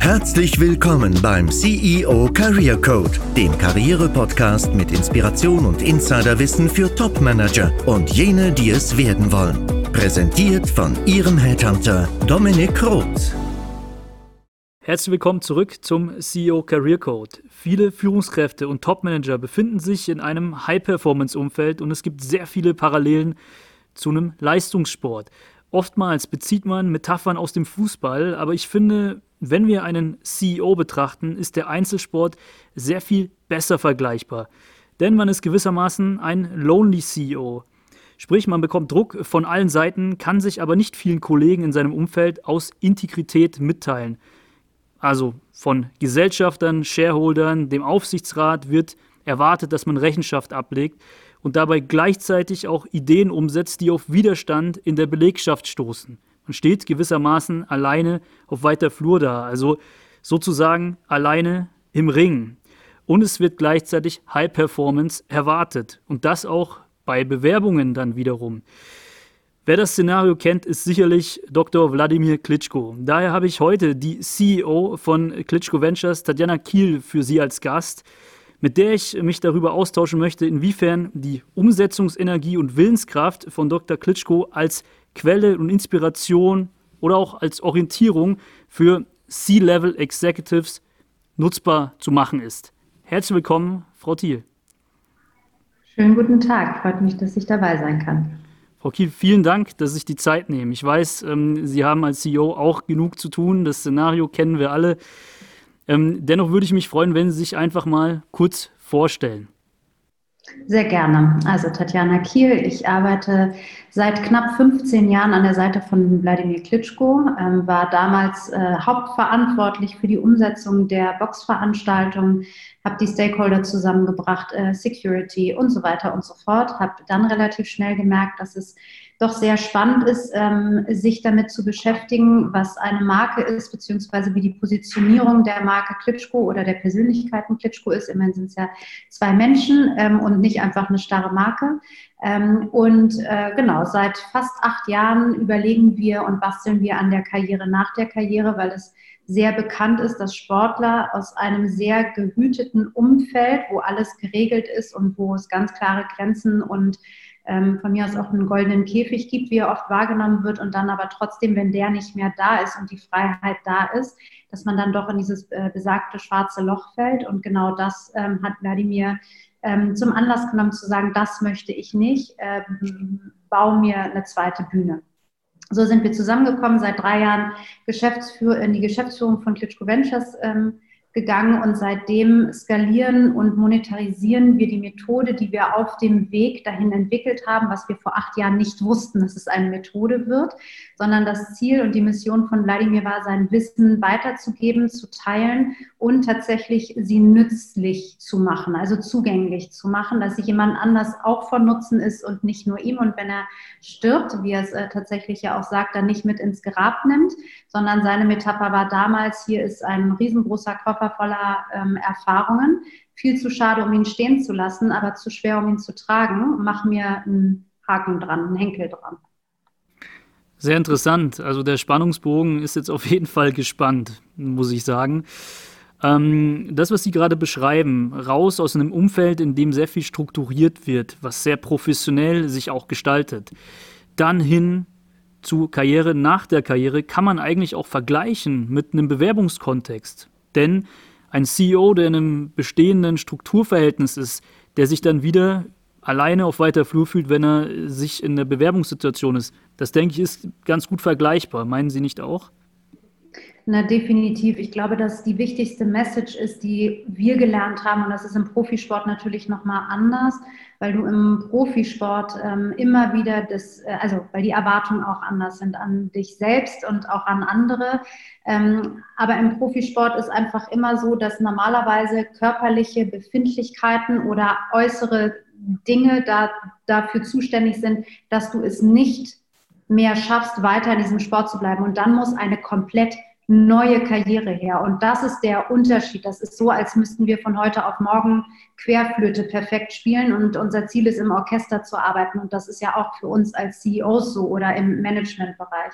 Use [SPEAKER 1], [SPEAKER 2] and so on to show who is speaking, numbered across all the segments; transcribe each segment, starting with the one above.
[SPEAKER 1] Herzlich willkommen beim CEO Career Code, dem Karriere-Podcast mit Inspiration und Insiderwissen für Top-Manager und jene, die es werden wollen. Präsentiert von Ihrem Headhunter Dominik Roth.
[SPEAKER 2] Herzlich willkommen zurück zum CEO Career Code. Viele Führungskräfte und Top-Manager befinden sich in einem High-Performance-Umfeld und es gibt sehr viele Parallelen zu einem Leistungssport. Oftmals bezieht man Metaphern aus dem Fußball, aber ich finde, wenn wir einen CEO betrachten, ist der Einzelsport sehr viel besser vergleichbar. Denn man ist gewissermaßen ein Lonely CEO. Sprich, man bekommt Druck von allen Seiten, kann sich aber nicht vielen Kollegen in seinem Umfeld aus Integrität mitteilen. Also von Gesellschaftern, Shareholdern, dem Aufsichtsrat wird erwartet, dass man Rechenschaft ablegt und dabei gleichzeitig auch Ideen umsetzt, die auf Widerstand in der Belegschaft stoßen. Man steht gewissermaßen alleine auf weiter Flur da, also sozusagen alleine im Ring. Und es wird gleichzeitig High Performance erwartet und das auch bei Bewerbungen dann wiederum. Wer das Szenario kennt, ist sicherlich Dr. Wladimir Klitschko. Daher habe ich heute die CEO von Klitschko Ventures, Tatjana Kiel, für Sie als Gast mit der ich mich darüber austauschen möchte, inwiefern die Umsetzungsenergie und Willenskraft von Dr. Klitschko als Quelle und Inspiration oder auch als Orientierung für C-Level Executives nutzbar zu machen ist. Herzlich willkommen, Frau Thiel.
[SPEAKER 3] Schönen guten Tag, freut mich, dass ich dabei sein kann.
[SPEAKER 2] Frau Kiel, vielen Dank, dass Sie sich die Zeit nehmen. Ich weiß, ähm, Sie haben als CEO auch genug zu tun. Das Szenario kennen wir alle. Ähm, dennoch würde ich mich freuen, wenn Sie sich einfach mal kurz vorstellen.
[SPEAKER 3] Sehr gerne. Also Tatjana Kiel, ich arbeite seit knapp 15 Jahren an der Seite von Wladimir Klitschko, ähm, war damals äh, hauptverantwortlich für die Umsetzung der Boxveranstaltung, habe die Stakeholder zusammengebracht, äh, Security und so weiter und so fort, habe dann relativ schnell gemerkt, dass es doch sehr spannend ist, ähm, sich damit zu beschäftigen, was eine Marke ist, beziehungsweise wie die Positionierung der Marke Klitschko oder der Persönlichkeiten Klitschko ist. Immerhin sind es ja zwei Menschen ähm, und nicht einfach eine starre Marke. Ähm, und äh, genau, seit fast acht Jahren überlegen wir und basteln wir an der Karriere nach der Karriere, weil es sehr bekannt ist, dass Sportler aus einem sehr gehüteten Umfeld, wo alles geregelt ist und wo es ganz klare Grenzen und ähm, von mir aus auch einen goldenen Käfig gibt, wie er oft wahrgenommen wird und dann aber trotzdem, wenn der nicht mehr da ist und die Freiheit da ist, dass man dann doch in dieses äh, besagte schwarze Loch fällt. Und genau das ähm, hat Wladimir ähm, zum Anlass genommen zu sagen, das möchte ich nicht, ähm, bau mir eine zweite Bühne. So sind wir zusammengekommen, seit drei Jahren Geschäftsführ in die Geschäftsführung von Klitschko Ventures ähm, gegangen und seitdem skalieren und monetarisieren wir die Methode, die wir auf dem Weg dahin entwickelt haben, was wir vor acht Jahren nicht wussten, dass es eine Methode wird, sondern das Ziel und die Mission von Wladimir war, sein Wissen weiterzugeben, zu teilen und tatsächlich sie nützlich zu machen, also zugänglich zu machen, dass sich jemand anders auch von Nutzen ist und nicht nur ihm. Und wenn er stirbt, wie er es äh, tatsächlich ja auch sagt, dann nicht mit ins Grab nimmt, sondern seine Metapher war damals, hier ist ein riesengroßer Koffer voller ähm, Erfahrungen, viel zu schade, um ihn stehen zu lassen, aber zu schwer, um ihn zu tragen. Mach mir einen Haken dran, einen Henkel dran.
[SPEAKER 2] Sehr interessant. Also der Spannungsbogen ist jetzt auf jeden Fall gespannt, muss ich sagen. Ähm, das, was Sie gerade beschreiben, raus aus einem Umfeld, in dem sehr viel strukturiert wird, was sehr professionell sich auch gestaltet, dann hin zu Karriere nach der Karriere, kann man eigentlich auch vergleichen mit einem Bewerbungskontext. Denn ein CEO, der in einem bestehenden Strukturverhältnis ist, der sich dann wieder alleine auf weiter Flur fühlt, wenn er sich in der Bewerbungssituation ist, das denke ich ist ganz gut vergleichbar. Meinen Sie nicht auch?
[SPEAKER 3] Na, definitiv. Ich glaube, dass die wichtigste Message ist, die wir gelernt haben, und das ist im Profisport natürlich nochmal anders, weil du im Profisport ähm, immer wieder das, äh, also weil die Erwartungen auch anders sind an dich selbst und auch an andere. Ähm, aber im Profisport ist einfach immer so, dass normalerweise körperliche Befindlichkeiten oder äußere Dinge da, dafür zuständig sind, dass du es nicht mehr schaffst, weiter in diesem Sport zu bleiben. Und dann muss eine komplett neue Karriere her. Und das ist der Unterschied. Das ist so, als müssten wir von heute auf morgen Querflöte perfekt spielen und unser Ziel ist, im Orchester zu arbeiten. Und das ist ja auch für uns als CEOs so oder im Managementbereich.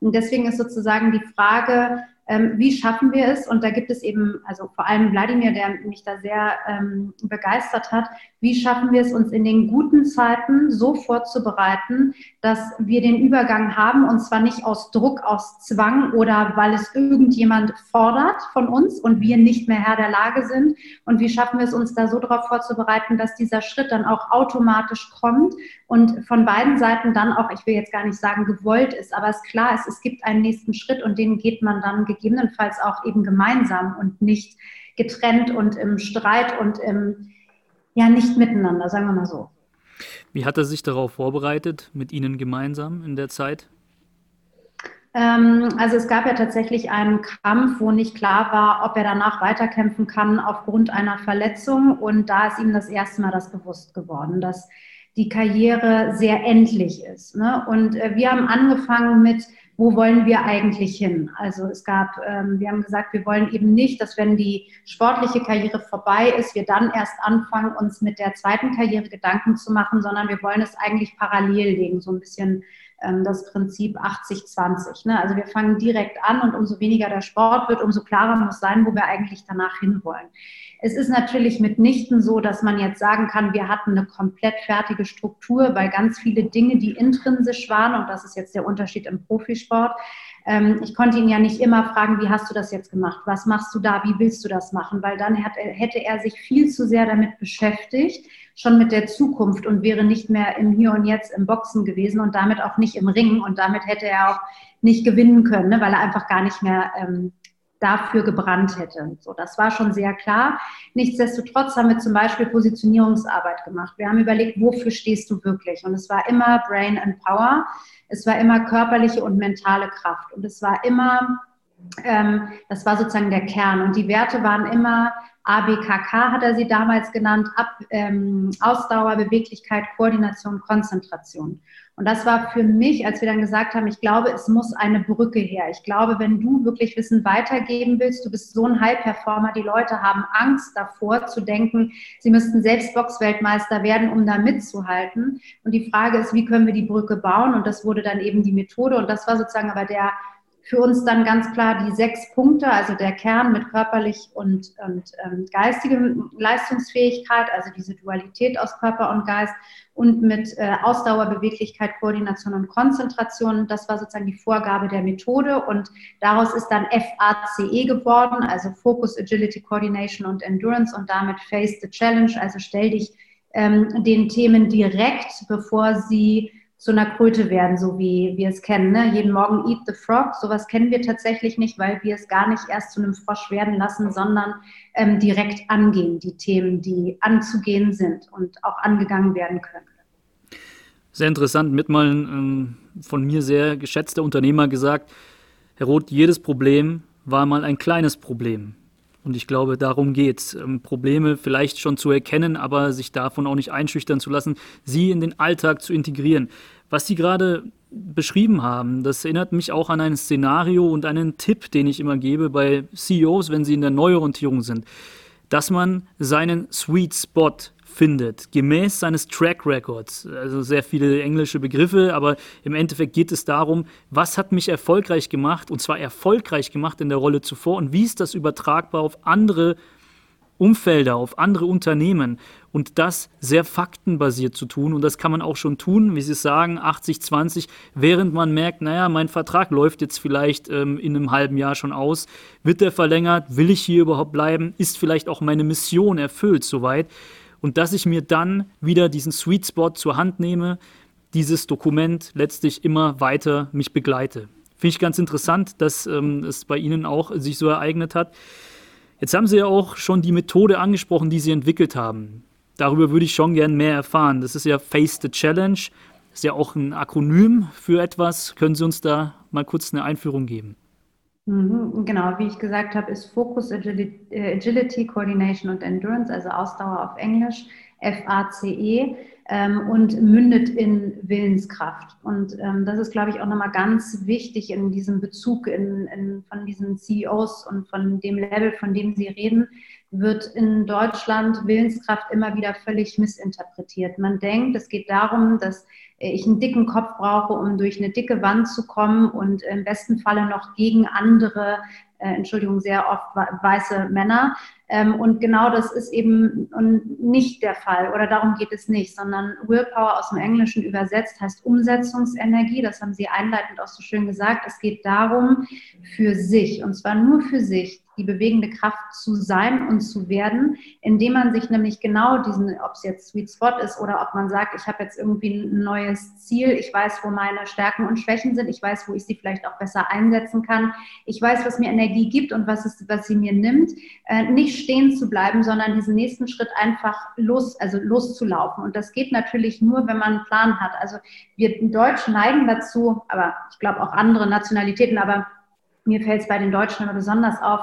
[SPEAKER 3] Und deswegen ist sozusagen die Frage, ähm, wie schaffen wir es? Und da gibt es eben, also vor allem Wladimir, der mich da sehr ähm, begeistert hat, wie schaffen wir es uns in den guten Zeiten so vorzubereiten, dass wir den Übergang haben und zwar nicht aus Druck, aus Zwang oder weil es irgendjemand fordert von uns und wir nicht mehr Herr der Lage sind. Und wie schaffen wir es uns da so darauf vorzubereiten, dass dieser Schritt dann auch automatisch kommt und von beiden Seiten dann auch, ich will jetzt gar nicht sagen gewollt ist, aber es klar ist, es gibt einen nächsten Schritt und den geht man dann gegebenenfalls auch eben gemeinsam und nicht getrennt und im Streit und im, ja, nicht miteinander, sagen wir mal so.
[SPEAKER 2] Wie hat er sich darauf vorbereitet, mit Ihnen gemeinsam in der Zeit?
[SPEAKER 3] Ähm, also es gab ja tatsächlich einen Kampf, wo nicht klar war, ob er danach weiterkämpfen kann aufgrund einer Verletzung. Und da ist ihm das erste Mal das bewusst geworden, dass die Karriere sehr endlich ist. Ne? Und äh, wir haben angefangen mit, wo wollen wir eigentlich hin? Also es gab, ähm, wir haben gesagt, wir wollen eben nicht, dass wenn die sportliche Karriere vorbei ist, wir dann erst anfangen, uns mit der zweiten Karriere Gedanken zu machen, sondern wir wollen es eigentlich parallel legen, so ein bisschen ähm, das Prinzip 80-20. Ne? Also wir fangen direkt an und umso weniger der Sport wird, umso klarer muss sein, wo wir eigentlich danach hinwollen. Es ist natürlich mitnichten so, dass man jetzt sagen kann, wir hatten eine komplett fertige Struktur, weil ganz viele Dinge, die intrinsisch waren, und das ist jetzt der Unterschied im Profisport, ähm, ich konnte ihn ja nicht immer fragen, wie hast du das jetzt gemacht? Was machst du da? Wie willst du das machen? Weil dann hat, hätte er sich viel zu sehr damit beschäftigt, schon mit der Zukunft und wäre nicht mehr im Hier und Jetzt im Boxen gewesen und damit auch nicht im Ringen und damit hätte er auch nicht gewinnen können, ne, weil er einfach gar nicht mehr ähm, dafür gebrannt hätte. So, das war schon sehr klar. Nichtsdestotrotz haben wir zum Beispiel Positionierungsarbeit gemacht. Wir haben überlegt, wofür stehst du wirklich? Und es war immer Brain and Power. Es war immer körperliche und mentale Kraft. Und es war immer, ähm, das war sozusagen der Kern. Und die Werte waren immer ABKK hat er sie damals genannt, Ab, ähm, Ausdauer, Beweglichkeit, Koordination, Konzentration. Und das war für mich, als wir dann gesagt haben, ich glaube, es muss eine Brücke her. Ich glaube, wenn du wirklich Wissen weitergeben willst, du bist so ein High-Performer, die Leute haben Angst davor zu denken, sie müssten selbst Boxweltmeister werden, um da mitzuhalten. Und die Frage ist, wie können wir die Brücke bauen? Und das wurde dann eben die Methode. Und das war sozusagen aber der für uns dann ganz klar die sechs Punkte, also der Kern mit körperlich und, und ähm, geistige Leistungsfähigkeit, also diese Dualität aus Körper und Geist und mit äh, Ausdauer, Beweglichkeit, Koordination und Konzentration. Das war sozusagen die Vorgabe der Methode und daraus ist dann FACE geworden, also Focus, Agility, Coordination und Endurance und damit Face the Challenge, also stell dich ähm, den Themen direkt, bevor sie zu einer Kröte werden, so wie wir es kennen. Ne? Jeden Morgen Eat the Frog, sowas kennen wir tatsächlich nicht, weil wir es gar nicht erst zu einem Frosch werden lassen, sondern ähm, direkt angehen, die Themen, die anzugehen sind und auch angegangen werden können.
[SPEAKER 2] Sehr interessant, mit mal ein ähm, von mir sehr geschätzter Unternehmer gesagt, Herr Roth, jedes Problem war mal ein kleines Problem. Und ich glaube, darum geht es. Ähm, Probleme vielleicht schon zu erkennen, aber sich davon auch nicht einschüchtern zu lassen, sie in den Alltag zu integrieren. Was Sie gerade beschrieben haben, das erinnert mich auch an ein Szenario und einen Tipp, den ich immer gebe bei CEOs, wenn sie in der Neuorientierung sind, dass man seinen Sweet Spot findet, gemäß seines Track Records. Also sehr viele englische Begriffe, aber im Endeffekt geht es darum, was hat mich erfolgreich gemacht und zwar erfolgreich gemacht in der Rolle zuvor und wie ist das übertragbar auf andere Umfelder, auf andere Unternehmen und das sehr faktenbasiert zu tun. Und das kann man auch schon tun, wie Sie sagen, 80-20, während man merkt, naja, mein Vertrag läuft jetzt vielleicht ähm, in einem halben Jahr schon aus. Wird der verlängert? Will ich hier überhaupt bleiben? Ist vielleicht auch meine Mission erfüllt soweit? Und dass ich mir dann wieder diesen Sweet Spot zur Hand nehme, dieses Dokument letztlich immer weiter mich begleite. Finde ich ganz interessant, dass ähm, es bei Ihnen auch sich so ereignet hat. Jetzt haben Sie ja auch schon die Methode angesprochen, die Sie entwickelt haben. Darüber würde ich schon gern mehr erfahren. Das ist ja Face the Challenge. Das ist ja auch ein Akronym für etwas. Können Sie uns da mal kurz eine Einführung geben?
[SPEAKER 3] Mhm, genau, wie ich gesagt habe, ist Focus, Agility, äh, Agility, Coordination und Endurance, also Ausdauer auf Englisch, FACE. ähm, und mündet in Willenskraft. Und ähm, das ist, glaube ich, auch nochmal ganz wichtig in diesem Bezug in, in, von diesen CEOs und von dem Level, von dem Sie reden, wird in Deutschland Willenskraft immer wieder völlig missinterpretiert. Man denkt, es geht darum, dass ich einen dicken Kopf brauche, um durch eine dicke Wand zu kommen und im besten Falle noch gegen andere, äh, Entschuldigung, sehr oft weiße Männer. Ähm, und genau das ist eben nicht der Fall oder darum geht es nicht, sondern Willpower aus dem Englischen übersetzt heißt Umsetzungsenergie. Das haben Sie einleitend auch so schön gesagt. Es geht darum, für sich und zwar nur für sich die bewegende Kraft zu sein und zu werden, indem man sich nämlich genau diesen, ob es jetzt Sweet Spot ist oder ob man sagt, ich habe jetzt irgendwie ein neues Ziel, ich weiß, wo meine Stärken und Schwächen sind, ich weiß, wo ich sie vielleicht auch besser einsetzen kann, ich weiß, was mir Energie gibt und was, ist, was sie mir nimmt, äh, nicht stehen zu bleiben, sondern diesen nächsten Schritt einfach los, also loszulaufen. Und das geht natürlich nur, wenn man einen Plan hat. Also wir Deutschen neigen dazu, aber ich glaube auch andere Nationalitäten, aber mir fällt es bei den Deutschen immer besonders auf,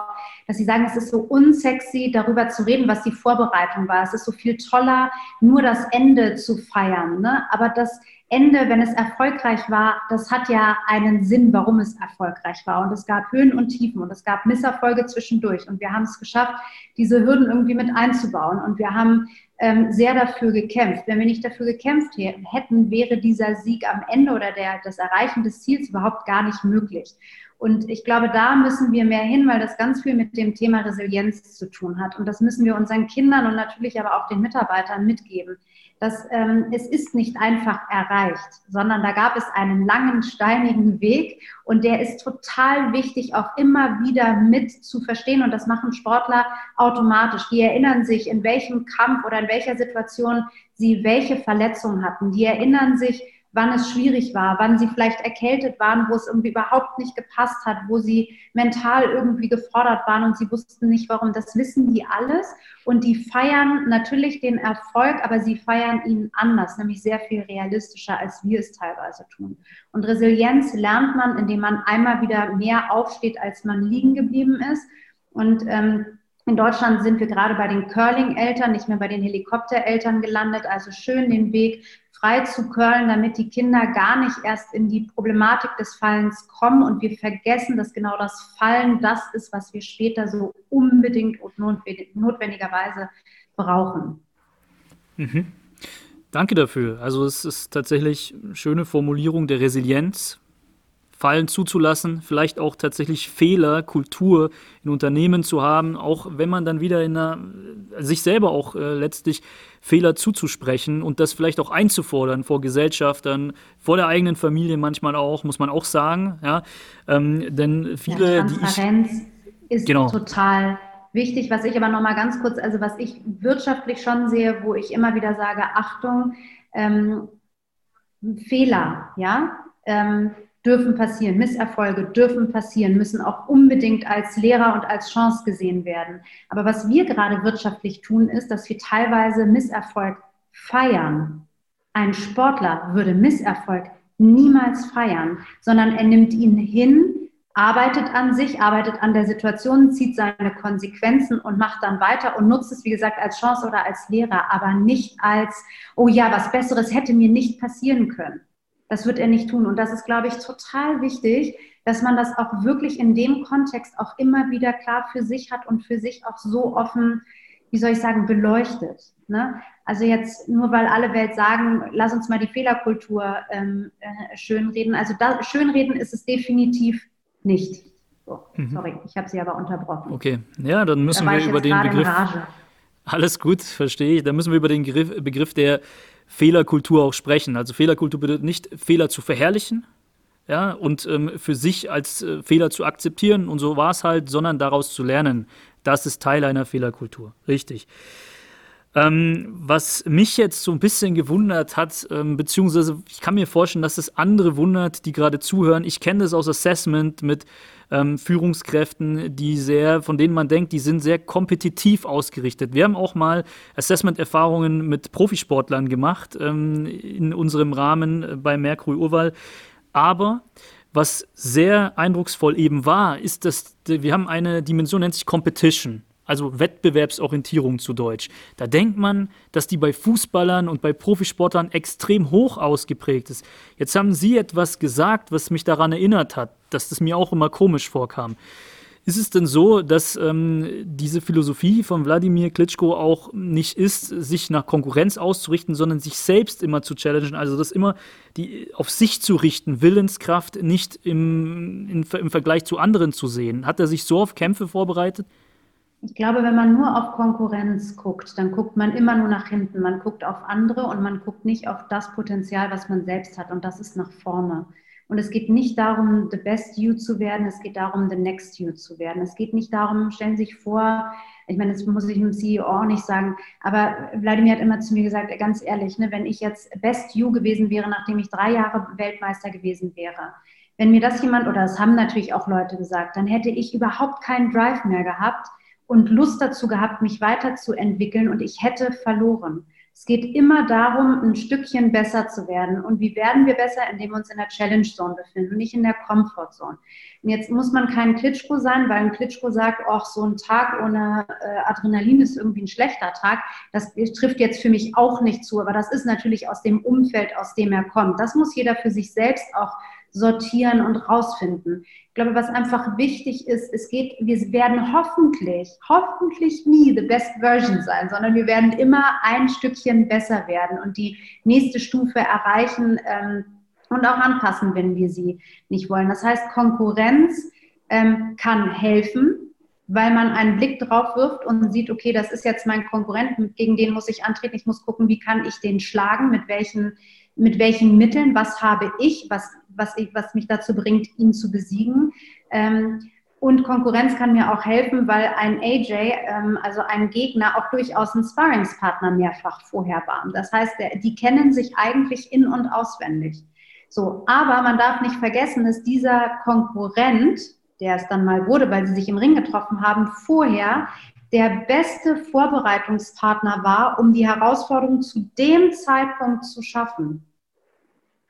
[SPEAKER 3] dass sie sagen, es ist so unsexy, darüber zu reden, was die Vorbereitung war. Es ist so viel toller, nur das Ende zu feiern. Ne? Aber das Ende, wenn es erfolgreich war, das hat ja einen Sinn, warum es erfolgreich war. Und es gab Höhen und Tiefen und es gab Misserfolge zwischendurch. Und wir haben es geschafft, diese Hürden irgendwie mit einzubauen. Und wir haben ähm, sehr dafür gekämpft. Wenn wir nicht dafür gekämpft hätten, wäre dieser Sieg am Ende oder der, das Erreichen des Ziels überhaupt gar nicht möglich. Und ich glaube, da müssen wir mehr hin, weil das ganz viel mit dem Thema Resilienz zu tun hat. Und das müssen wir unseren Kindern und natürlich aber auch den Mitarbeitern mitgeben. Dass, ähm, es ist nicht einfach erreicht, sondern da gab es einen langen, steinigen Weg und der ist total wichtig, auch immer wieder mit zu verstehen. Und das machen Sportler automatisch. Die erinnern sich, in welchem Kampf oder in welcher Situation sie welche Verletzungen hatten. Die erinnern sich, wann es schwierig war, wann sie vielleicht erkältet waren, wo es irgendwie überhaupt nicht gepasst hat, wo sie mental irgendwie gefordert waren und sie wussten nicht warum. Das wissen die alles und die feiern natürlich den Erfolg, aber sie feiern ihn anders, nämlich sehr viel realistischer, als wir es teilweise tun. Und Resilienz lernt man, indem man einmal wieder mehr aufsteht, als man liegen geblieben ist. Und ähm, in Deutschland sind wir gerade bei den Curling-Eltern, nicht mehr bei den Helikoptereltern gelandet. Also schön den Weg frei zu curlen, damit die Kinder gar nicht erst in die Problematik des Fallens kommen und wir vergessen, dass genau das Fallen das ist, was wir später so unbedingt und notwendigerweise brauchen.
[SPEAKER 2] Mhm. Danke dafür. Also es ist tatsächlich eine schöne Formulierung der Resilienz, Fallen zuzulassen, vielleicht auch tatsächlich Fehler, Kultur in Unternehmen zu haben, auch wenn man dann wieder in einer, sich selber auch äh, letztlich Fehler zuzusprechen und das vielleicht auch einzufordern vor Gesellschaftern, vor der eigenen Familie manchmal auch, muss man auch sagen. Ja? Ähm, denn viele,
[SPEAKER 3] ja, Transparenz ich, ist genau. total wichtig. Was ich aber noch mal ganz kurz, also was ich wirtschaftlich schon sehe, wo ich immer wieder sage, Achtung, ähm, Fehler, ja. Ähm, dürfen passieren, Misserfolge dürfen passieren, müssen auch unbedingt als Lehrer und als Chance gesehen werden. Aber was wir gerade wirtschaftlich tun, ist, dass wir teilweise Misserfolg feiern. Ein Sportler würde Misserfolg niemals feiern, sondern er nimmt ihn hin, arbeitet an sich, arbeitet an der Situation, zieht seine Konsequenzen und macht dann weiter und nutzt es, wie gesagt, als Chance oder als Lehrer, aber nicht als, oh ja, was Besseres hätte mir nicht passieren können. Das wird er nicht tun. Und das ist, glaube ich, total wichtig, dass man das auch wirklich in dem Kontext auch immer wieder klar für sich hat und für sich auch so offen, wie soll ich sagen, beleuchtet. Ne? Also jetzt nur weil alle Welt sagen, lass uns mal die Fehlerkultur ähm, äh, schönreden. Also da, schönreden ist es definitiv nicht. So, mhm. Sorry, ich habe Sie aber unterbrochen.
[SPEAKER 2] Okay, ja, dann müssen wir über den Begriff. Alles gut, verstehe ich. Dann müssen wir über den Begriff der Fehlerkultur auch sprechen. Also Fehlerkultur bedeutet nicht, Fehler zu verherrlichen ja, und ähm, für sich als äh, Fehler zu akzeptieren und so war es halt, sondern daraus zu lernen. Das ist Teil einer Fehlerkultur. Richtig. Ähm, was mich jetzt so ein bisschen gewundert hat, ähm, beziehungsweise ich kann mir vorstellen, dass es andere wundert, die gerade zuhören. Ich kenne das aus Assessment mit ähm, Führungskräften, die sehr, von denen man denkt, die sind sehr kompetitiv ausgerichtet. Wir haben auch mal Assessment-Erfahrungen mit Profisportlern gemacht ähm, in unserem Rahmen bei Mercury Urwahl. Aber was sehr eindrucksvoll eben war, ist, dass wir haben eine Dimension, nennt sich Competition. Also Wettbewerbsorientierung zu Deutsch. Da denkt man, dass die bei Fußballern und bei Profisportlern extrem hoch ausgeprägt ist. Jetzt haben Sie etwas gesagt, was mich daran erinnert hat, dass das mir auch immer komisch vorkam. Ist es denn so, dass ähm, diese Philosophie von Wladimir Klitschko auch nicht ist, sich nach Konkurrenz auszurichten, sondern sich selbst immer zu challengen, also das immer die, auf sich zu richten, Willenskraft nicht im, in, im Vergleich zu anderen zu sehen? Hat er sich so auf Kämpfe vorbereitet?
[SPEAKER 3] Ich glaube, wenn man nur auf Konkurrenz guckt, dann guckt man immer nur nach hinten. Man guckt auf andere und man guckt nicht auf das Potenzial, was man selbst hat. Und das ist nach vorne. Und es geht nicht darum, the best you zu werden, es geht darum, the next you zu werden. Es geht nicht darum, stellen Sie sich vor, ich meine, das muss ich dem CEO auch nicht sagen, aber Wladimir hat immer zu mir gesagt, ganz ehrlich, ne, wenn ich jetzt best you gewesen wäre, nachdem ich drei Jahre Weltmeister gewesen wäre, wenn mir das jemand, oder das haben natürlich auch Leute gesagt, dann hätte ich überhaupt keinen Drive mehr gehabt und Lust dazu gehabt, mich weiterzuentwickeln und ich hätte verloren. Es geht immer darum, ein Stückchen besser zu werden. Und wie werden wir besser, indem wir uns in der Challenge Zone befinden nicht in der Comfort Zone. Und jetzt muss man kein Klitschko sein, weil ein Klitschko sagt, ach, so ein Tag ohne äh, Adrenalin ist irgendwie ein schlechter Tag. Das trifft jetzt für mich auch nicht zu, aber das ist natürlich aus dem Umfeld, aus dem er kommt. Das muss jeder für sich selbst auch sortieren und rausfinden. Ich glaube, was einfach wichtig ist, es geht, wir werden hoffentlich, hoffentlich nie the best version sein, sondern wir werden immer ein Stückchen besser werden und die nächste Stufe erreichen ähm, und auch anpassen, wenn wir sie nicht wollen. Das heißt, Konkurrenz ähm, kann helfen, weil man einen Blick drauf wirft und sieht, okay, das ist jetzt mein Konkurrent, gegen den muss ich antreten. Ich muss gucken, wie kann ich den schlagen, mit welchen, mit welchen Mitteln, was habe ich, was was, ich, was mich dazu bringt, ihn zu besiegen. Ähm, und Konkurrenz kann mir auch helfen, weil ein AJ, ähm, also ein Gegner, auch durchaus ein Sparringspartner mehrfach vorher war. Das heißt, der, die kennen sich eigentlich in- und auswendig. So, aber man darf nicht vergessen, dass dieser Konkurrent, der es dann mal wurde, weil sie sich im Ring getroffen haben, vorher der beste Vorbereitungspartner war, um die Herausforderung zu dem Zeitpunkt zu schaffen.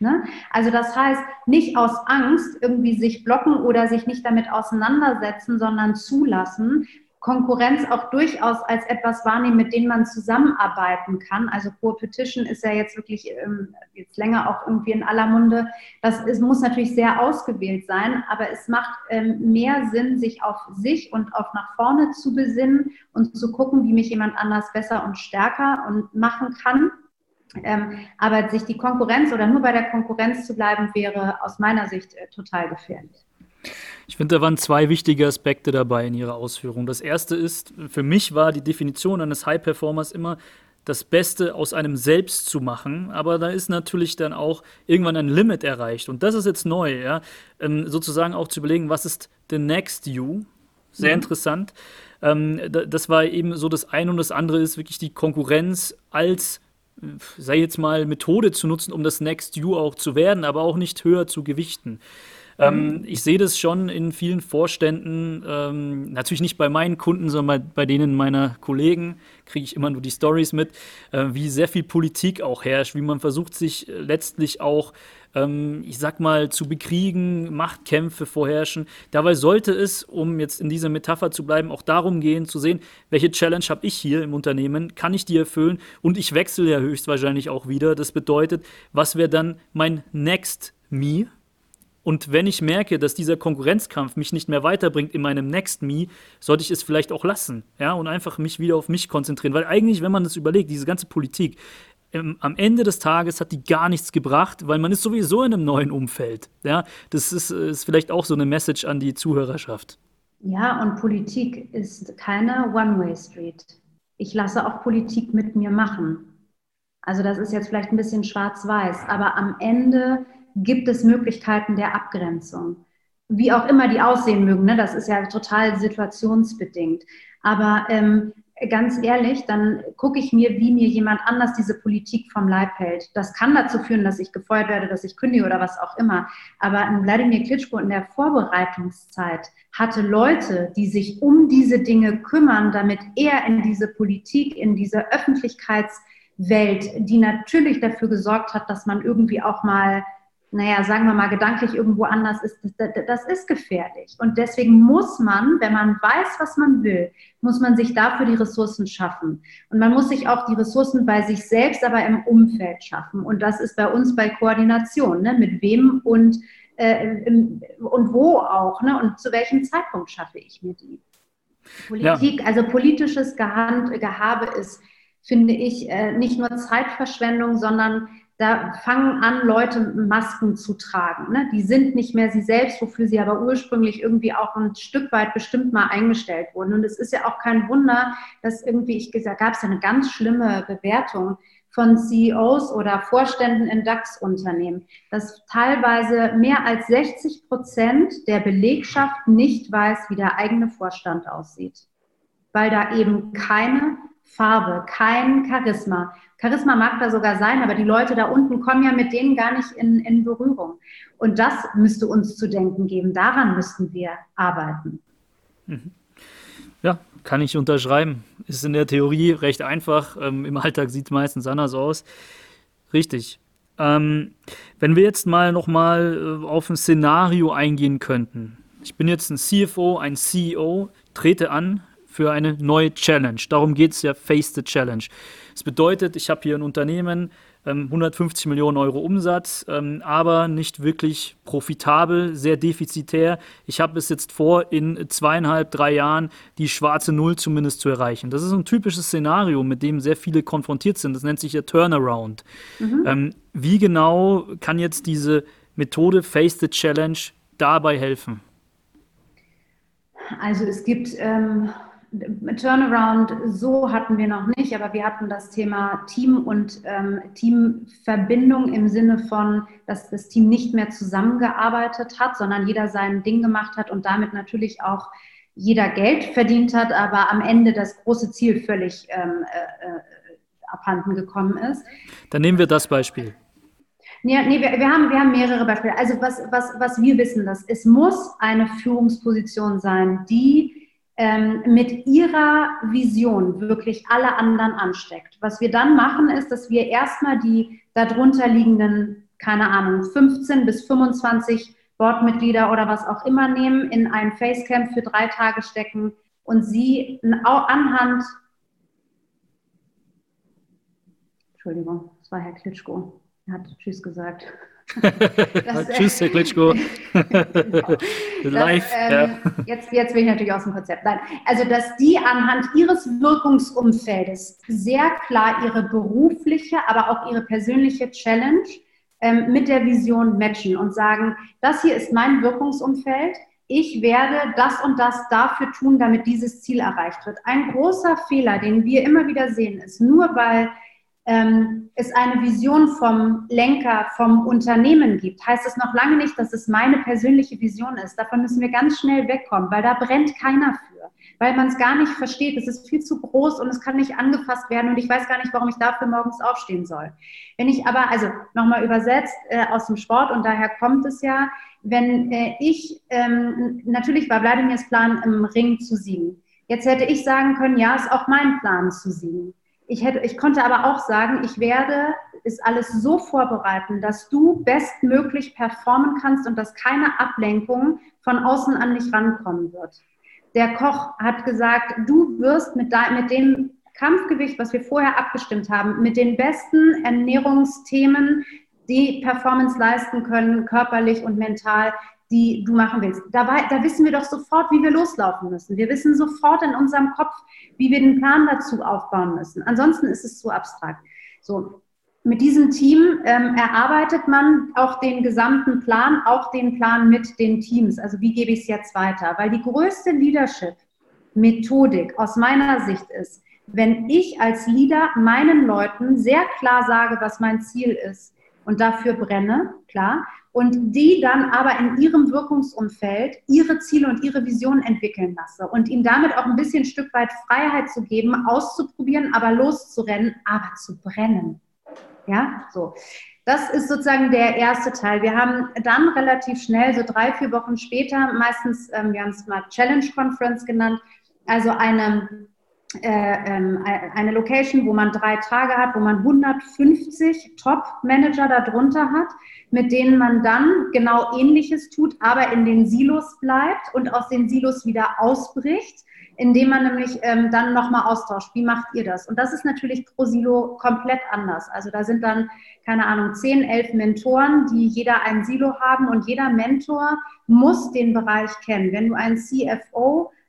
[SPEAKER 3] Ne? Also das heißt, nicht aus Angst irgendwie sich blocken oder sich nicht damit auseinandersetzen, sondern zulassen, Konkurrenz auch durchaus als etwas wahrnehmen, mit dem man zusammenarbeiten kann. Also Co-Petition ist ja jetzt wirklich ähm, jetzt länger auch irgendwie in aller Munde. Das ist, muss natürlich sehr ausgewählt sein, aber es macht ähm, mehr Sinn, sich auf sich und auf nach vorne zu besinnen und zu gucken, wie mich jemand anders besser und stärker und machen kann ähm, aber sich die Konkurrenz oder nur bei der Konkurrenz zu bleiben, wäre aus meiner Sicht äh, total gefährlich.
[SPEAKER 2] Ich finde, da waren zwei wichtige Aspekte dabei in Ihrer Ausführung. Das erste ist, für mich war die Definition eines High Performers immer, das Beste aus einem selbst zu machen. Aber da ist natürlich dann auch irgendwann ein Limit erreicht. Und das ist jetzt neu, ja. Ähm, sozusagen auch zu überlegen, was ist the next you? Sehr mhm. interessant. Ähm, das war eben so das eine und das andere ist wirklich die Konkurrenz als sei jetzt mal, Methode zu nutzen, um das Next You auch zu werden, aber auch nicht höher zu gewichten. Ähm, mhm. ich sehe das schon in vielen Vorständen, ähm, natürlich nicht bei meinen Kunden, sondern bei, bei denen meiner Kollegen, kriege ich immer nur die Stories mit, äh, wie sehr viel Politik auch herrscht, wie man versucht, sich letztlich auch ähm, ich sag mal, zu bekriegen, Machtkämpfe vorherrschen. Dabei sollte es, um jetzt in dieser Metapher zu bleiben, auch darum gehen, zu sehen, welche Challenge habe ich hier im Unternehmen, kann ich die erfüllen und ich wechsle ja höchstwahrscheinlich auch wieder. Das bedeutet, was wäre dann mein Next Me? Und wenn ich merke, dass dieser Konkurrenzkampf mich nicht mehr weiterbringt in meinem Next Me, sollte ich es vielleicht auch lassen, ja, und einfach mich wieder auf mich konzentrieren. Weil eigentlich, wenn man das überlegt, diese ganze Politik, am Ende des Tages hat die gar nichts gebracht, weil man ist sowieso in einem neuen Umfeld. Ja, das ist, ist vielleicht auch so eine Message an die Zuhörerschaft.
[SPEAKER 3] Ja, und Politik ist keine One-Way-Street. Ich lasse auch Politik mit mir machen. Also das ist jetzt vielleicht ein bisschen schwarz-weiß, aber am Ende gibt es Möglichkeiten der Abgrenzung. Wie auch immer die aussehen mögen, ne? das ist ja total situationsbedingt. Aber ähm, ganz ehrlich, dann gucke ich mir, wie mir jemand anders diese Politik vom Leib hält. Das kann dazu führen, dass ich gefeuert werde, dass ich kündige oder was auch immer. Aber Wladimir Klitschko in der Vorbereitungszeit hatte Leute, die sich um diese Dinge kümmern, damit er in diese Politik, in diese Öffentlichkeitswelt, die natürlich dafür gesorgt hat, dass man irgendwie auch mal naja, sagen wir mal, gedanklich irgendwo anders ist, das, das, ist gefährlich. Und deswegen muss man, wenn man weiß, was man will, muss man sich dafür die Ressourcen schaffen. Und man muss sich auch die Ressourcen bei sich selbst, aber im Umfeld schaffen. Und das ist bei uns bei Koordination, ne? mit wem und, äh, im, und wo auch, ne? und zu welchem Zeitpunkt schaffe ich mir die. Politik, ja. also politisches Gehand, Gehabe ist, finde ich, äh, nicht nur Zeitverschwendung, sondern da fangen an, Leute Masken zu tragen. Ne? Die sind nicht mehr sie selbst, wofür sie aber ursprünglich irgendwie auch ein Stück weit bestimmt mal eingestellt wurden. Und es ist ja auch kein Wunder, dass irgendwie, ich gesagt, gab es eine ganz schlimme Bewertung von CEOs oder Vorständen in DAX-Unternehmen, dass teilweise mehr als 60 Prozent der Belegschaft nicht weiß, wie der eigene Vorstand aussieht, weil da eben keine Farbe, kein Charisma. Charisma mag da sogar sein, aber die Leute da unten kommen ja mit denen gar nicht in, in Berührung. Und das müsste uns zu denken geben. Daran müssten wir arbeiten.
[SPEAKER 2] Mhm. Ja, kann ich unterschreiben. Ist in der Theorie recht einfach. Ähm, Im Alltag sieht es meistens anders aus. Richtig. Ähm, wenn wir jetzt mal nochmal äh, auf ein Szenario eingehen könnten. Ich bin jetzt ein CFO, ein CEO, trete an für eine neue Challenge. Darum geht es ja, Face the Challenge. Das bedeutet, ich habe hier ein Unternehmen, 150 ähm, Millionen Euro Umsatz, ähm, aber nicht wirklich profitabel, sehr defizitär. Ich habe es jetzt vor, in zweieinhalb, drei Jahren die schwarze Null zumindest zu erreichen. Das ist ein typisches Szenario, mit dem sehr viele konfrontiert sind. Das nennt sich ja Turnaround. Mhm. Ähm, wie genau kann jetzt diese Methode Face the Challenge dabei helfen?
[SPEAKER 3] Also es gibt ähm, Turnaround so hatten wir noch nicht, aber wir hatten das Thema Team und ähm, Teamverbindung im Sinne von, dass das Team nicht mehr zusammengearbeitet hat, sondern jeder sein Ding gemacht hat und damit natürlich auch jeder Geld verdient hat, aber am Ende das große Ziel völlig ähm, äh, äh abhanden gekommen ist.
[SPEAKER 2] Dann nehmen wir das Beispiel.
[SPEAKER 3] Nee, nee wir, wir, haben, wir haben mehrere Beispiele. Also was, was, was wir wissen, dass es muss eine Führungsposition sein, die ähm, mit ihrer Vision wirklich alle anderen ansteckt. Was wir dann machen, ist, dass wir erstmal die darunter liegenden, keine Ahnung, 15 bis 25 Boardmitglieder oder was auch immer nehmen, in ein Facecamp für drei Tage stecken und sie anhand, Entschuldigung, das war Herr Klitschko, er hat Tschüss gesagt.
[SPEAKER 2] Das, Tschüss, Herr Klitschko. genau.
[SPEAKER 3] Live. Ähm, ja. jetzt, jetzt bin ich natürlich aus dem Konzept. Nein, also dass die anhand ihres Wirkungsumfeldes sehr klar ihre berufliche, aber auch ihre persönliche Challenge ähm, mit der Vision matchen und sagen, das hier ist mein Wirkungsumfeld. Ich werde das und das dafür tun, damit dieses Ziel erreicht wird. Ein großer Fehler, den wir immer wieder sehen, ist nur weil ähm, es eine Vision vom Lenker, vom Unternehmen gibt, heißt es noch lange nicht, dass es meine persönliche Vision ist. Davon müssen wir ganz schnell wegkommen, weil da brennt keiner für, weil man es gar nicht versteht. Es ist viel zu groß und es kann nicht angefasst werden und ich weiß gar nicht, warum ich dafür morgens aufstehen soll. Wenn ich aber, also nochmal übersetzt äh, aus dem Sport und daher kommt es ja, wenn äh, ich, ähm, natürlich war Wladimirs Plan im Ring zu siegen. Jetzt hätte ich sagen können, ja, ist auch mein Plan zu siegen. Ich, hätte, ich konnte aber auch sagen, ich werde es alles so vorbereiten, dass du bestmöglich performen kannst und dass keine Ablenkung von außen an dich rankommen wird. Der Koch hat gesagt, du wirst mit, mit dem Kampfgewicht, was wir vorher abgestimmt haben, mit den besten Ernährungsthemen, die Performance leisten können, körperlich und mental, die du machen willst. Dabei, da wissen wir doch sofort, wie wir loslaufen müssen. Wir wissen sofort in unserem Kopf, wie wir den Plan dazu aufbauen müssen. Ansonsten ist es zu abstrakt. So, mit diesem Team ähm, erarbeitet man auch den gesamten Plan, auch den Plan mit den Teams. Also wie gebe ich es jetzt weiter? Weil die größte Leadership-Methodik aus meiner Sicht ist, wenn ich als Leader meinen Leuten sehr klar sage, was mein Ziel ist und dafür brenne, klar, und die dann aber in ihrem Wirkungsumfeld ihre Ziele und ihre Vision entwickeln lasse und ihnen damit auch ein bisschen ein Stück weit Freiheit zu geben, auszuprobieren, aber loszurennen, aber zu brennen. Ja, so. Das ist sozusagen der erste Teil. Wir haben dann relativ schnell, so drei, vier Wochen später, meistens, ähm, wir haben es mal Challenge Conference genannt, also eine eine Location, wo man drei Tage hat, wo man 150 Top-Manager darunter hat, mit denen man dann genau Ähnliches tut, aber in den Silos bleibt und aus den Silos wieder ausbricht, indem man nämlich ähm, dann nochmal austauscht. Wie macht ihr das? Und das ist natürlich pro Silo komplett anders. Also da sind dann, keine Ahnung, 10, 11 Mentoren, die jeder ein Silo haben und jeder Mentor muss den Bereich kennen. Wenn du einen CFO ähm, äh,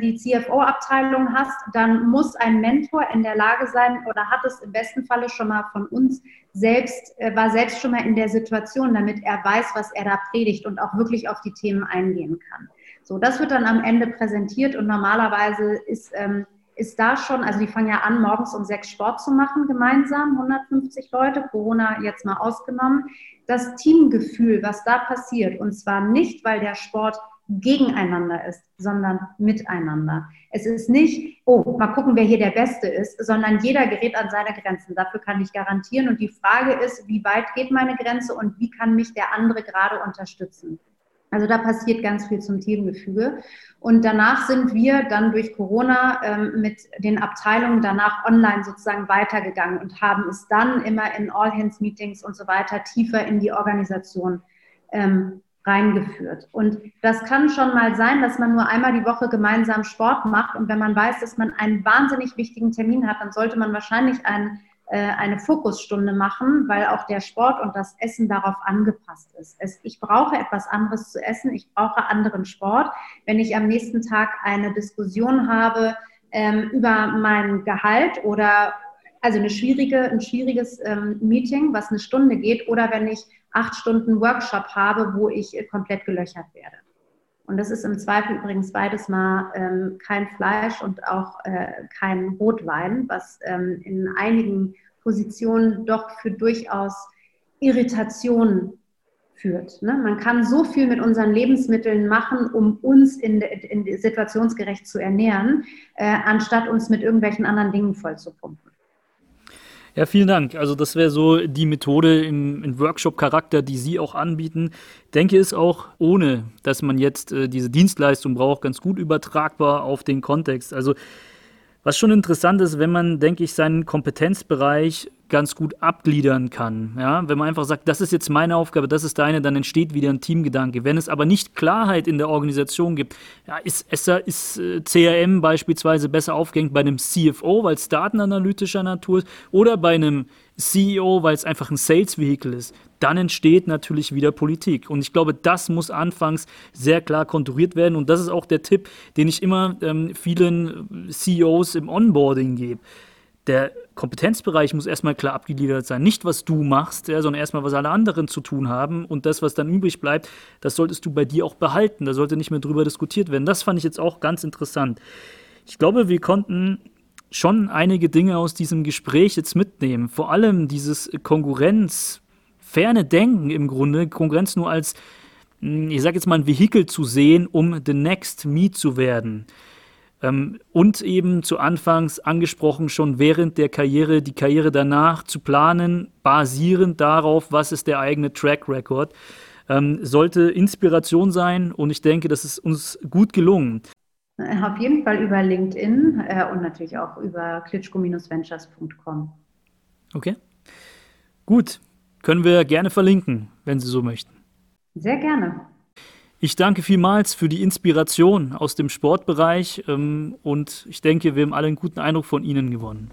[SPEAKER 3] die CFO-Abteilung hast, dann muss ein Mentor in der Lage sein oder hat es im besten Falle schon mal von uns selbst, äh, war selbst schon mal in der Situation, damit er weiß, was er da predigt und auch wirklich auf die Themen eingehen kann. So, das wird dann am Ende präsentiert und normalerweise ist, ähm, ist da schon, also die fangen ja an, morgens um sechs Sport zu machen, gemeinsam, 150 Leute, Corona jetzt mal ausgenommen. Das Teamgefühl, was da passiert, und zwar nicht, weil der Sport gegeneinander ist, sondern miteinander. Es ist nicht, oh, mal gucken, wer hier der Beste ist, sondern jeder gerät an seine Grenzen. Dafür kann ich garantieren. Und die Frage ist, wie weit geht meine Grenze und wie kann mich der andere gerade unterstützen? Also da passiert ganz viel zum Teamgefüge. Und danach sind wir dann durch Corona ähm, mit den Abteilungen danach online sozusagen weitergegangen und haben es dann immer in All-Hands-Meetings und so weiter tiefer in die Organisation ähm, reingeführt. Und das kann schon mal sein, dass man nur einmal die Woche gemeinsam Sport macht. Und wenn man weiß, dass man einen wahnsinnig wichtigen Termin hat, dann sollte man wahrscheinlich ein, äh, eine Fokusstunde machen, weil auch der Sport und das Essen darauf angepasst ist. Es, ich brauche etwas anderes zu essen, ich brauche anderen Sport. Wenn ich am nächsten Tag eine Diskussion habe ähm, über mein Gehalt oder also eine schwierige, ein schwieriges ähm, Meeting, was eine Stunde geht, oder wenn ich acht Stunden Workshop habe, wo ich äh, komplett gelöchert werde. Und das ist im Zweifel übrigens beides mal ähm, kein Fleisch und auch äh, kein Rotwein, was ähm, in einigen Positionen doch für durchaus Irritationen führt. Ne? Man kann so viel mit unseren Lebensmitteln machen, um uns in, in situationsgerecht zu ernähren, äh, anstatt uns mit irgendwelchen anderen Dingen vollzupumpen.
[SPEAKER 2] Ja, vielen Dank. Also das wäre so die Methode im, im Workshop-Charakter, die Sie auch anbieten. Denke ist auch, ohne dass man jetzt äh, diese Dienstleistung braucht, ganz gut übertragbar auf den Kontext. Also was schon interessant ist, wenn man, denke ich, seinen Kompetenzbereich ganz gut abgliedern kann. Ja? Wenn man einfach sagt, das ist jetzt meine Aufgabe, das ist deine, dann entsteht wieder ein Teamgedanke. Wenn es aber nicht Klarheit in der Organisation gibt, ja, ist, ist äh, CRM beispielsweise besser aufgehängt bei einem CFO, weil es datenanalytischer Natur ist, oder bei einem CEO, weil es einfach ein Sales-Vehikel ist, dann entsteht natürlich wieder Politik. Und ich glaube, das muss anfangs sehr klar konturiert werden. Und das ist auch der Tipp, den ich immer ähm, vielen CEOs im Onboarding gebe. Der Kompetenzbereich muss erstmal klar abgegliedert sein. Nicht, was du machst, ja, sondern erstmal, was alle anderen zu tun haben. Und das, was dann übrig bleibt, das solltest du bei dir auch behalten. Da sollte nicht mehr drüber diskutiert werden. Das fand ich jetzt auch ganz interessant. Ich glaube, wir konnten schon einige Dinge aus diesem Gespräch jetzt mitnehmen. Vor allem dieses Konkurrenz, ferne Denken im Grunde, Konkurrenz nur als, hm, ich sage jetzt mal, ein Vehikel zu sehen, um the next me zu werden. Ähm, und eben zu Anfangs angesprochen, schon während der Karriere, die Karriere danach zu planen, basierend darauf, was ist der eigene Track Record. Ähm, sollte Inspiration sein und ich denke, das ist uns gut gelungen.
[SPEAKER 3] Auf jeden Fall über LinkedIn äh, und natürlich auch über klitschko-ventures.com.
[SPEAKER 2] Okay. Gut. Können wir gerne verlinken, wenn Sie so möchten.
[SPEAKER 3] Sehr gerne.
[SPEAKER 2] Ich danke vielmals für die Inspiration aus dem Sportbereich ähm, und ich denke, wir haben alle einen guten Eindruck von Ihnen gewonnen.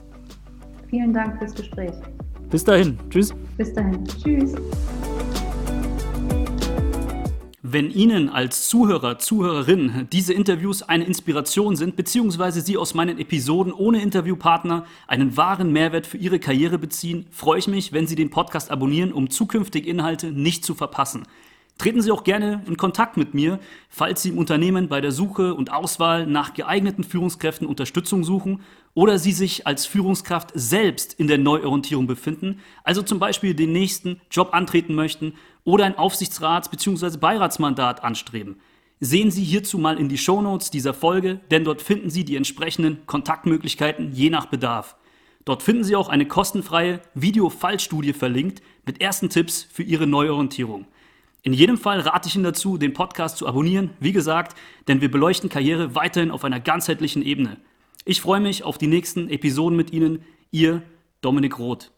[SPEAKER 3] Vielen Dank fürs Gespräch.
[SPEAKER 2] Bis dahin. Tschüss.
[SPEAKER 3] Bis dahin. Tschüss.
[SPEAKER 2] Wenn Ihnen als Zuhörer, Zuhörerin diese Interviews eine Inspiration sind, beziehungsweise Sie aus meinen Episoden ohne Interviewpartner einen wahren Mehrwert für Ihre Karriere beziehen, freue ich mich, wenn Sie den Podcast abonnieren, um zukünftige Inhalte nicht zu verpassen. Treten Sie auch gerne in Kontakt mit mir, falls Sie im Unternehmen bei der Suche und Auswahl nach geeigneten Führungskräften Unterstützung suchen oder Sie sich als Führungskraft selbst in der Neuorientierung befinden, also zum Beispiel den nächsten Job antreten möchten oder ein Aufsichtsrats- bzw. Beiratsmandat anstreben. Sehen Sie hierzu mal in die Shownotes dieser Folge, denn dort finden Sie die entsprechenden Kontaktmöglichkeiten je nach Bedarf. Dort finden Sie auch eine kostenfreie Video-Fallstudie verlinkt mit ersten Tipps für Ihre Neuorientierung. In jedem Fall rate ich Ihnen dazu, den Podcast zu abonnieren, wie gesagt, denn wir beleuchten Karriere weiterhin auf einer ganzheitlichen Ebene. Ich freue mich auf die nächsten Episoden mit Ihnen. Ihr Dominik Roth.